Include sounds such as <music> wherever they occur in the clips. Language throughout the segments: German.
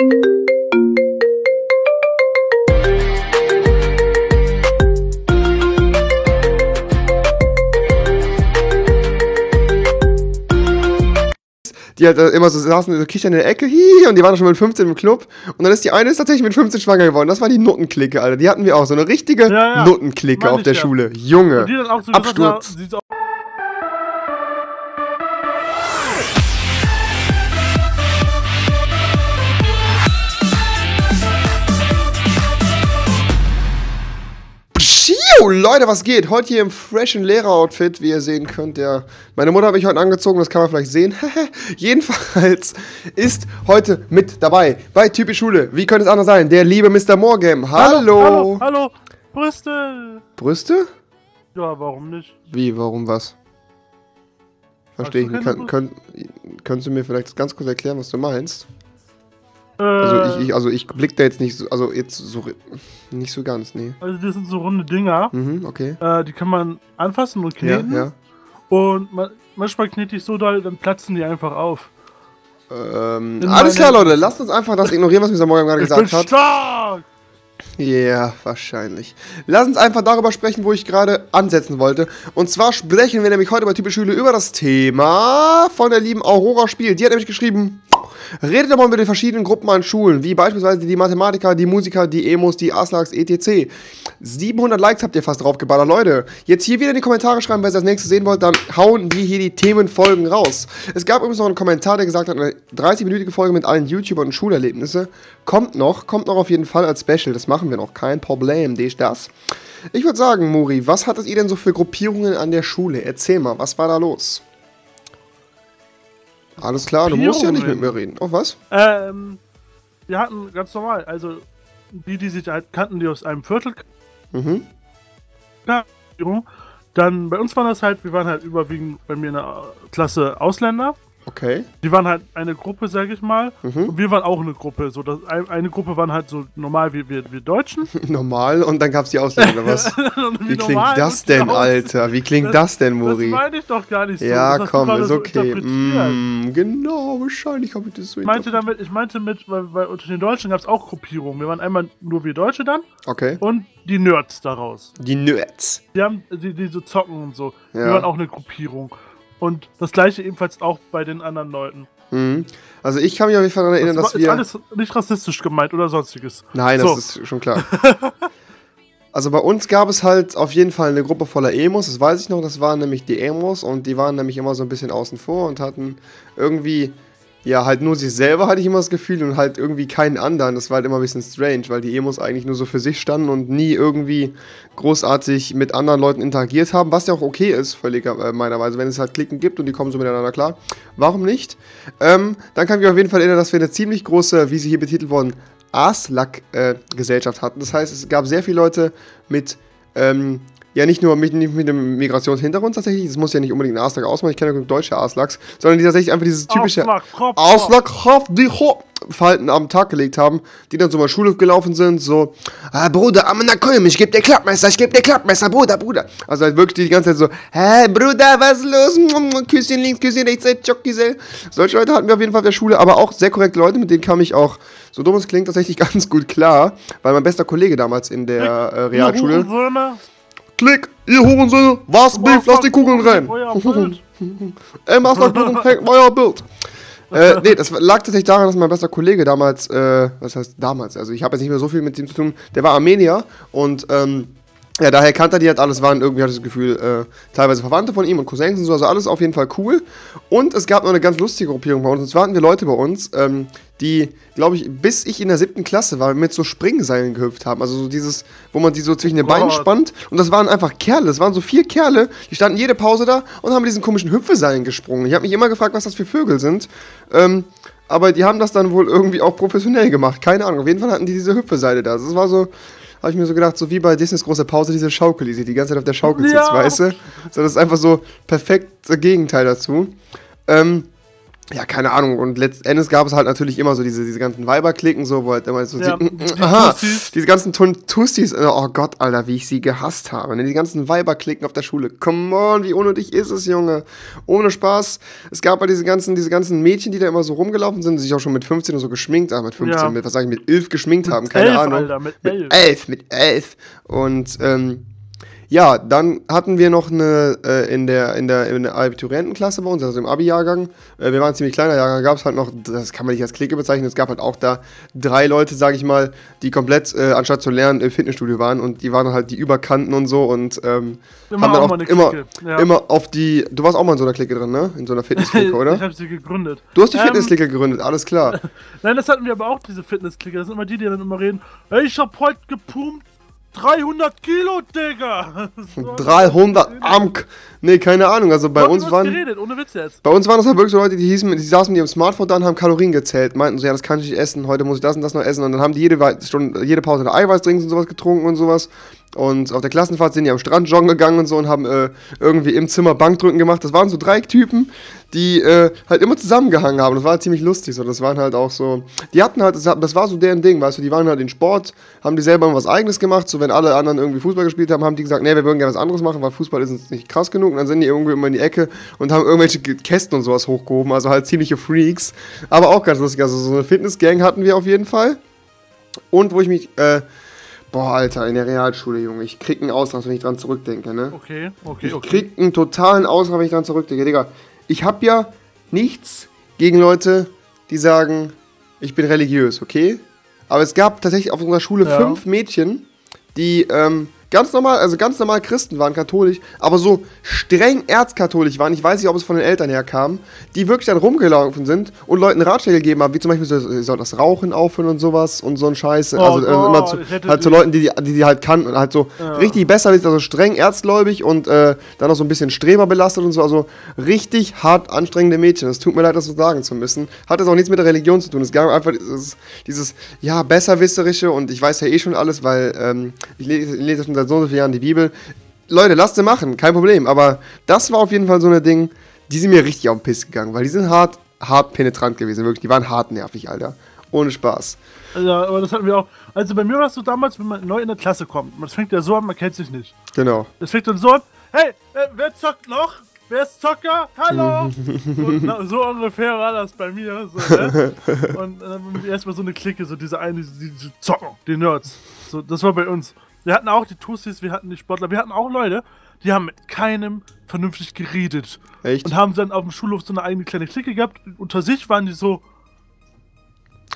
die halt äh, immer so saßen so kichern in der Ecke, hi, und die waren schon mit 15 im Club. Und dann ist die eine ist tatsächlich mit 15 schwanger geworden. Das war die Nuttenklicke, Alter. Die hatten wir auch, so eine richtige Ja, ja. Nuttenklicke auf der ja. Schule. Junge. Und die dann auch so Absturz. gesagt, Leute, was geht? Heute hier im freshen Lehrer-Outfit, wie ihr sehen könnt. Ja, meine Mutter habe ich heute angezogen, das kann man vielleicht sehen. <laughs> Jedenfalls ist heute mit dabei bei Typisch Schule. Wie könnte es anders sein? Der liebe Mr. Morgam. Hallo. Hallo, hallo, Brüste. Brüste? Ja, warum nicht? Wie, warum was? Verstehe ich nicht. Kön könntest du mir vielleicht ganz kurz erklären, was du meinst? Äh, Also ich, ich, also ich blick da jetzt nicht so, also jetzt so, nicht so ganz, nee. also das sind so runde Dinger, Mhm, okay. äh, die kann man anfassen und Ja, kneten. ja. Und man, manchmal knete ich so doll, dann platzen die einfach auf. Ähm, alles klar, Leute, lasst uns einfach das ignorieren, was Mr. Morgan gerade Ich bin gesagt hat. stark! Ja, wahrscheinlich. Lass uns einfach darüber sprechen, wo ich gerade ansetzen wollte. Und zwar sprechen wir nämlich heute bei Typisch Schule über das Thema von der lieben Aurora Spiel. Die hat nämlich geschrieben, redet doch mal mit den verschiedenen Gruppen an Schulen, wie beispielsweise die Mathematiker, die Musiker, die Emos, die Aslaks, etc. 700 Likes habt ihr fast draufgeballert, Leute. Jetzt hier wieder in die Kommentare schreiben, wenn ihr das nächste sehen wollt, dann hauen wir hier die Themenfolgen raus. Es gab übrigens noch einen Kommentar, der gesagt hat, eine 30-minütige Folge mit allen YouTubern und Schulerlebnisse kommt noch, kommt noch auf jeden Fall als Special. Das machen wir noch, kein Problem, das das. Ich würde sagen, Muri, was hattet ihr denn so für Gruppierungen an der Schule? Erzähl mal, was war da los? Alles klar, du musst ja nicht mit mir reden. Oh, was? Ähm, wir hatten ganz normal, also die, die sich halt kannten, die aus einem Viertel Mhm. kamen. Dann bei uns waren das halt, wir waren halt überwiegend bei mir in der Klasse Ausländer. Okay. Die waren halt eine Gruppe, sag ich mal. Mhm. Und wir waren auch eine Gruppe. So, das, ein- eine Gruppe waren halt so normal wie wir, wir Deutschen. <laughs> Normal und dann gab's die Ausländer, oder was? <laughs> Wie wir klingt das denn, Alter? Wie klingt das denn, Das Muri? meine ich doch gar nicht so. Ja, das komm, ist so okay. Mm, genau, wahrscheinlich habe ich das so Ich meinte damit, ich meinte mit, weil, weil unter den Deutschen gab es auch Gruppierungen. Wir waren einmal nur wir Deutsche dann Okay. und die Nerds daraus. Die Nerds. Die haben, die, die so zocken und so. Ja. Wir waren auch eine Gruppierung. Und das gleiche ebenfalls auch bei den anderen Leuten. Mhm. Also ich kann mich auf jeden Fall daran erinnern, das dass wir... ist alles nicht rassistisch gemeint oder sonstiges. Nein, das So. ist schon klar. <laughs> also bei uns gab es halt auf jeden Fall eine Gruppe voller Emos, das weiß ich noch, das waren nämlich die Emos und die waren nämlich immer so ein bisschen außen vor und hatten irgendwie, ja, halt nur sich selber hatte ich immer das Gefühl und halt irgendwie keinen anderen. Das war halt immer ein bisschen strange, weil die Emos eigentlich nur so für sich standen und nie irgendwie großartig mit anderen Leuten interagiert haben, was ja auch okay ist, völlig äh, meiner Weise, wenn es halt Klicken gibt und die kommen so miteinander klar. Warum nicht? Ähm, dann kann ich mich auf jeden Fall erinnern, dass wir eine ziemlich große, wie sie hier betitelt wurden, Aslak-Gesellschaft hatten. Das heißt, es gab sehr viele Leute mit, ähm, ja nicht nur mit, nicht mit einem Migrationshintergrund tatsächlich, das muss ja nicht unbedingt ein Aslak ausmachen, ich kenne ja deutsche Aslaks, sondern die tatsächlich einfach dieses typische Auslakhaft, die Verhalten am Tag gelegt haben, die dann so mal Schule gelaufen sind, so, ah, Bruder, Amina Kolm, ich geb dir Klappmesser, ich geb dir Klappmesser, Bruder, Bruder. Also halt wirklich die ganze Zeit so, hä, Bruder, was ist los? Küsschen links, Küsschen rechts, Jockgesell. Solche Leute hatten wir auf jeden Fall auf der Schule, aber auch sehr korrekte Leute, mit denen kam ich auch, so dumm es klingt, tatsächlich <laughs> ganz gut klar, weil mein bester Kollege damals in der äh, Realschule, Klick, ihr Hurensöhne, was, Beef, lass die Kugeln rein. <laughs> Ey, Master, du hängt euer Bild. äh, nee, das lag tatsächlich daran, dass mein bester Kollege damals, äh, was heißt damals, also ich habe jetzt nicht mehr so viel mit ihm zu tun, der war Armenier und, ähm, ja, daher kannte er die halt alles, waren irgendwie, hatte ich das Gefühl, äh, teilweise Verwandte von ihm und Cousins und so, also alles auf jeden Fall cool. Und es gab noch eine ganz lustige Gruppierung bei uns, und zwar hatten wir Leute bei uns, ähm, die, glaube ich, bis ich in der siebten Klasse war, mit so Springseilen gehüpft haben. Also so dieses, wo man die so zwischen den Beinen Gott. spannt. Und das waren einfach Kerle, das waren so vier Kerle, die standen jede Pause da und haben mit diesen komischen Hüpfeseilen gesprungen. Ich habe mich immer gefragt, was das für Vögel sind. Ähm, aber die haben das dann wohl irgendwie auch professionell gemacht. Keine Ahnung. Auf jeden Fall hatten die diese Hüpfeseile da. Das war so, habe ich mir so gedacht, so wie bei Disneys große Pause, diese Schaukel, die sich die ganze Zeit auf der Schaukel sitzt, Ja. weißt du? So, das ist einfach so perfekt das Gegenteil dazu. Ähm, ja, keine Ahnung. Und letztendlich gab es halt natürlich immer so diese, diese ganzen Weiberklicken, so, wo halt immer so, Ja, sie, die <laughs> aha, Tussis. diese ganzen Tussis, äh, oh Gott, Alter, wie ich sie gehasst habe. Ne? Die ganzen Weiberklicken auf der Schule. Come on, wie unnötig ist es, Junge. Ohne Spaß. Es gab halt diese ganzen, diese ganzen Mädchen, die da immer so rumgelaufen sind, die sich auch schon mit 15 oder so geschminkt, ah, mit 15, Ja. mit, was sag ich, mit 11 geschminkt haben, keine elf, Ahnung. Alter, mit elf. Mit elf, mit elf. Und, ähm, ja, dann hatten wir noch eine äh, in, der, in, der, in der Abiturientenklasse bei uns, also im Abi-Jahrgang. Äh, wir waren ein ziemlich kleiner Jahrgang, gab es halt noch, das kann man nicht als Clique bezeichnen, es gab halt auch da drei Leute, sage ich mal, die komplett, äh, anstatt zu lernen, im Fitnessstudio waren und die waren halt die Überkannten und so und ähm, Immer haben dann auch auch mal eine immer, Clique, ja. immer auf die, du warst auch mal in so einer Clique drin, ne? In so einer Fitnessklicke, <laughs> ich oder? habe sie gegründet. Du hast die Ähm, Fitnessklicke gegründet, alles klar. <laughs> Nein, das hatten wir aber auch, diese Fitnessklicke. Das sind immer die, die dann immer reden. Ey, ich hab heute gepumpt 300 Kilo, Digga. <laughs> <laughs> So, 300 Amk. Nee, keine Ahnung, also bei uns waren... geredet, ohne Witz jetzt. Bei uns waren das halt wirklich so Leute, die hießen, die saßen mit ihrem Smartphone da und haben Kalorien gezählt, meinten so, ja, das kann ich nicht essen, heute muss ich das und das noch essen und dann haben die jede, Stunde, jede Pause eine Eiweißdrinks und sowas getrunken und sowas und auf der Klassenfahrt sind die am Strand joggen gegangen und so und haben äh, irgendwie im Zimmer Bankdrücken gemacht. Das waren so drei Typen, die äh, halt immer zusammengehangen haben. Das war halt ziemlich lustig so. Das waren halt auch so, die hatten halt, das, das war so deren Ding, weißt du, die waren halt in Sport, haben die selber was eigenes gemacht, so wenn alle anderen irgendwie Fußball gespielt haben, haben die gesagt, nee, wir würden gerne was anderes machen, weil Fußball ist uns nicht krass genug und dann sind die irgendwie immer in die Ecke und haben irgendwelche Kästen und sowas hochgehoben, also halt ziemliche Freaks, aber auch ganz lustig, also so eine Fitnessgang hatten wir auf jeden Fall und wo ich mich, äh, boah, Alter, in der Realschule, Junge, ich krieg einen Ausraster, wenn ich dran zurückdenke, ne? Okay, okay, Ich okay. krieg einen totalen Ausraster, wenn ich dran zurückdenke. Digga, ich hab ja nichts gegen Leute, die sagen, ich bin religiös, okay? Aber es gab tatsächlich auf unserer Schule Ja. fünf Mädchen, die ähm, ganz normal, also ganz normal Christen waren, katholisch, aber so streng erzkatholisch waren, ich weiß nicht, ob es von den Eltern her kam, die wirklich dann rumgelaufen sind und Leuten Ratschläge gegeben haben, wie zum Beispiel, so, sie soll das Rauchen aufhören und sowas und so ein Scheiß. Oh also äh, immer zu, halt zu Leuten, die die, die, halt kannten und halt so richtig besser, also streng erzgläubig und äh, dann noch so ein bisschen Streber belastet und so, also richtig hart anstrengende Mädchen. Es tut mir leid, das so sagen zu müssen. Hat das auch nichts mit der Religion zu tun. Es gab einfach dieses, dieses ja, besserwisserische und ich weiß ja eh schon alles, weil ähm, ich lese, lese schon seit so und so vielen Jahren die Bibel. Leute, lasst sie machen, kein Problem. Aber das war auf jeden Fall so eine Ding, die sind mir richtig auf den Piss gegangen, weil die sind hart, hart penetrant gewesen, wirklich. Die waren hart nervig, Alter. Ohne Spaß. Ja, aber das hatten wir auch. Also bei mir war es so damals, wenn man neu in der Klasse kommt. Das fängt ja so an, man kennt sich nicht. Genau. Das fängt dann so an, hey, äh, wer zockt noch? Wer ist Zocker? Hallo! <laughs> so, na, so ungefähr war das bei mir. So, ne? <laughs> Und dann wir erstmal so eine Clique, so diese eine, die, die zocken, die Nerds. So, das war bei uns. Wir hatten auch die Tussis, wir hatten die Sportler, wir hatten auch Leute, die haben mit keinem vernünftig geredet. Echt? Und haben dann auf dem Schulhof so eine eigene kleine Clique gehabt. Unter sich waren die so,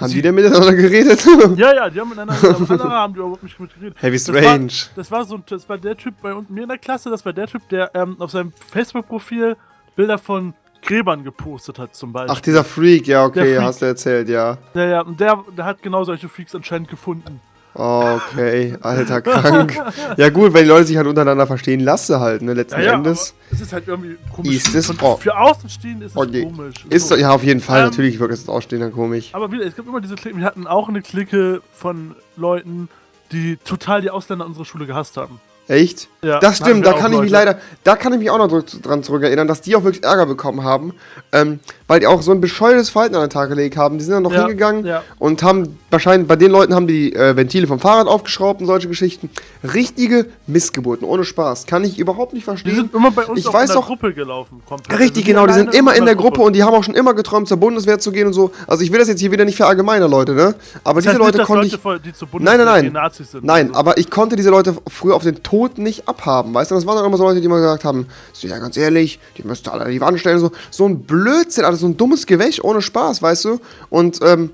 Haben die denn miteinander geredet? <laughs> ja, ja, die haben miteinander, andere haben die überhaupt nicht geredet. Heavy Das Strange. war, das war so ein, das war der Typ bei mir in der Klasse, das war der Typ, der ähm, auf seinem Facebook-Profil Bilder von Gräbern gepostet hat, zum Beispiel. Ach, dieser Freak, ja, okay, Freak. hast du erzählt, ja. ja, ja, und der, der hat genau solche Freaks anscheinend gefunden. Okay, alter, krank. ja gut, wenn die Leute sich halt untereinander verstehen, lasse halt, ne, letzten Ja, ja, Endes. es ist halt irgendwie komisch. Ist es- oh. Für Außenstehende ist es Okay. komisch. Ist So. doch, ja, auf jeden Fall, Ähm, natürlich wirkt das Ausstehen dann komisch. Aber wieder, es gibt immer diese Clique, wir hatten auch eine Clique von Leuten, die total die Ausländer unserer Schule gehasst haben. Echt? Ja, das stimmt, da auch kann ich mich Leute. leider, da kann ich mich auch noch dr- dran zurückerinnern, dass die auch wirklich Ärger bekommen haben, ähm, weil die auch so ein bescheuertes Verhalten an den Tag gelegt haben. Die sind dann noch Ja, hingegangen ja. und haben wahrscheinlich, bei den Leuten haben die äh, Ventile vom Fahrrad aufgeschraubt und solche Geschichten. Richtige Missgeburten, ohne Spaß. Kann ich überhaupt nicht Die verstehen. sind immer bei uns Ich auch weiß in der doch- Gruppe gelaufen. Komplett. Richtig, genau, die sind immer in der Gruppe und die haben auch schon immer geträumt, zur Bundeswehr zu gehen und so. Also ich will das jetzt hier wieder nicht verallgemeinern, Leute, ne? Aber Das diese Leute nicht, dass konnte Leute, ich. die zur Nein, nein, Bundeswehr nein. gehen, Nazis sind. Nein, Also. aber ich konnte diese Leute früher auf den Tod nicht abhaben, weißt du? Das waren dann immer so Leute, die immer gesagt haben, so, ja, ganz ehrlich, die müsst ihr alle an die Wand stellen, so, so ein Blödsinn, also so ein dummes Gewäsch ohne Spaß, weißt du? Und, ähm,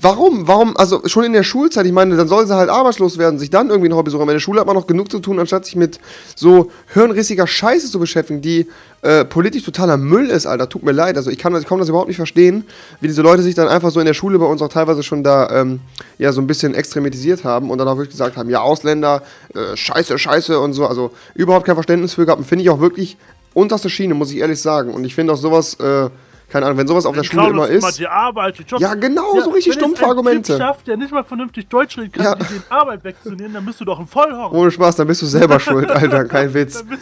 Warum? Warum? Also schon in der Schulzeit, ich meine, dann soll sie halt arbeitslos werden, sich dann irgendwie ein Hobby suchen. In der Schule hat man noch genug zu tun, anstatt sich mit so hirnrissiger Scheiße zu beschäftigen, die äh, politisch totaler Müll ist, Alter. Tut mir leid. Also ich kann, ich das überhaupt nicht verstehen, wie diese Leute sich dann einfach so in der Schule bei uns auch teilweise schon da ähm, ja so ein bisschen extremitisiert haben und dann auch wirklich gesagt haben, ja, Ausländer, äh, scheiße, scheiße und so. Also überhaupt kein Verständnis für gehabt. Finde ich auch wirklich unterste Schiene, muss ich ehrlich sagen. Und ich finde auch sowas, äh, keine Ahnung, wenn sowas auf der Schule immer ist. die Arbeit, die. Ja, genau, so richtig wenn stumpfe Argumente. Typ schafft, der nicht mal vernünftig Deutsch reden kann, Ja. die Arbeit wegzunehmen, dann bist du doch ein Vollhorn. Ohne Spaß, dann bist du selber <laughs> schuld, Alter, kein Witz. Du,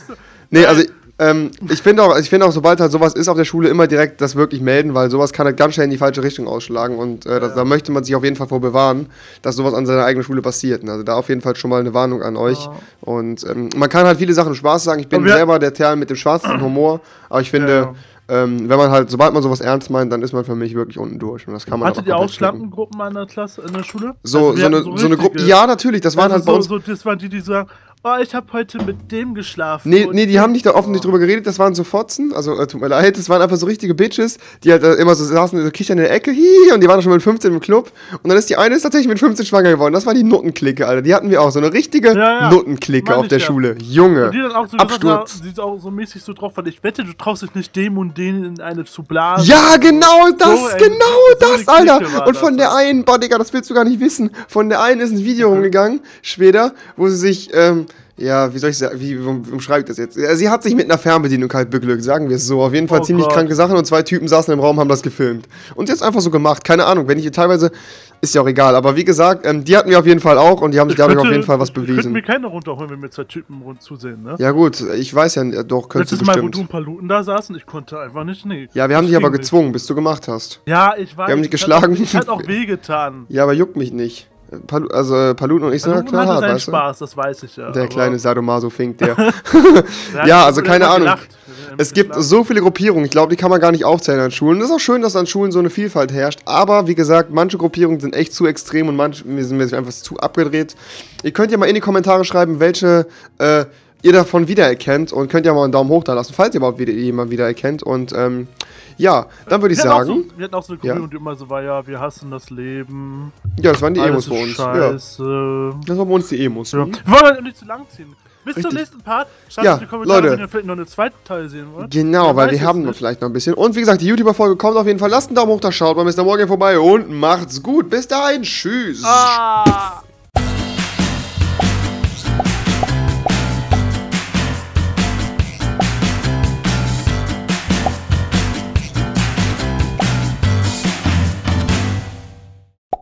Nee, also ähm, ich finde auch, ich finde auch, sobald halt sowas ist auf der Schule, immer direkt das wirklich melden, weil sowas kann halt ganz schnell in die falsche Richtung ausschlagen und äh, das, Ja. da möchte man sich auf jeden Fall vor bewahren, dass sowas an seiner eigenen Schule passiert. Also da auf jeden Fall schon mal eine Warnung an euch. Ja. Und ähm, man kann halt viele Sachen Spaß sagen. Ich bin selber der Kerl mit dem schwarzen Humor, aber ich finde, Ja, Ähm, wenn man halt, sobald man sowas ernst meint, dann ist man für mich wirklich unten durch. Und das kann man Hattet ihr auch. Schlampen-Gruppen an der Klasse, in der Schule? So, Also so, eine, hatten so eine Gruppe. Ja, natürlich, das waren also halt bei so, uns. so, das waren die, die sagen, oh, ich habe heute mit dem geschlafen. Nee, nee, die haben nicht da offen nicht drüber geredet, das waren so Fotzen, also äh, tut mir leid, das waren einfach so richtige Bitches, die halt äh, immer so saßen, so kichern in der Ecke, hi, und die waren schon mit 15 im Club. Und dann ist die eine ist tatsächlich mit 15 schwanger geworden. Das war die Nuttenklicke, Alter. Die hatten wir auch, so eine richtige Ja, ja. Nuttenklicke auf der ja. Schule. Junge. Und die dann auch so Absturz. gesagt die auch so mäßig so drauf waren, ich wette, du traust dich nicht dem und den in eine zu blasen. Ja, genau das, So, genau so das, eine Alter. Und von das. der einen, boah, Digga, das willst du gar nicht wissen. Von der einen ist ein Video Mhm. rumgegangen, später, wo sie sich, ähm, ja, wie soll ich sagen, wie, umschreibe ich das jetzt? Sie hat sich mit einer Fernbedienung halt beglückt, sagen wir es so. Auf jeden Fall Oh ziemlich Gott. kranke Sachen und zwei Typen saßen im Raum, haben das gefilmt. Und sie hat es einfach so gemacht, keine Ahnung, wenn ich ihr teilweise, ist ja auch egal. Aber wie gesagt, ähm, die hatten wir auf jeden Fall auch und die haben sich dadurch auf jeden Fall was Ich könnte mir bewiesen. keine runterholen, wenn wir zwei Typen rund zusehen, ne? Ja gut, ich weiß ja, doch, könntest du Letztes Mal, wo bestimmt. du ein paar Luten da saßen, ich konnte einfach nicht, nee. ja, wir haben dich aber ging nicht. gezwungen, bis du gemacht hast. Ja, ich weiß. Wir haben dich es hat geschlagen. Auch, es hat auch wehgetan. Ja, aber juckt mich nicht. Palu also äh, Paluten und ich sind ja klar, seinen weißt du? Spaß, das weiß ich ja. Der kleine Sadomaso-Fink, der. <laughs> <laughs> Ja, also keine Ahnung. gelacht, es gibt so viele Gruppierungen, ich glaube, die kann man gar nicht aufzählen an Schulen. Das ist auch schön, dass an Schulen so eine Vielfalt herrscht. Aber wie gesagt, manche Gruppierungen sind echt zu extrem und manche sind mir einfach zu abgedreht. Ihr könnt ja mal in die Kommentare schreiben, welche äh, ihr davon wiedererkennt und könnt ja mal einen Daumen hoch da lassen, falls ihr überhaupt wieder, jemand wiedererkennt. Und ähm, ja, dann würde ich Wir sagen, So, wir hatten auch so eine Ja. Gruppe, die immer so war, ja, wir hassen das Leben. ja, das waren die Emos alles bei ist uns. Ja, Scheiße. das waren bei uns die Emos. Ja. Mhm. Wir wollen halt nicht zu lang ziehen. Bis Richtig. zum nächsten Part. Schreibt Ja, in die Kommentare, Leute. wenn ihr vielleicht noch eine zweite Teil sehen wollt. Genau, Wer weil wir haben noch nicht. vielleicht noch ein bisschen. Und wie gesagt, die YouTuber-Folge kommt auf jeden Fall. Lasst einen Daumen hoch da, schaut bei Mr. Morgan vorbei und macht's gut. Bis dahin, tschüss. Ah!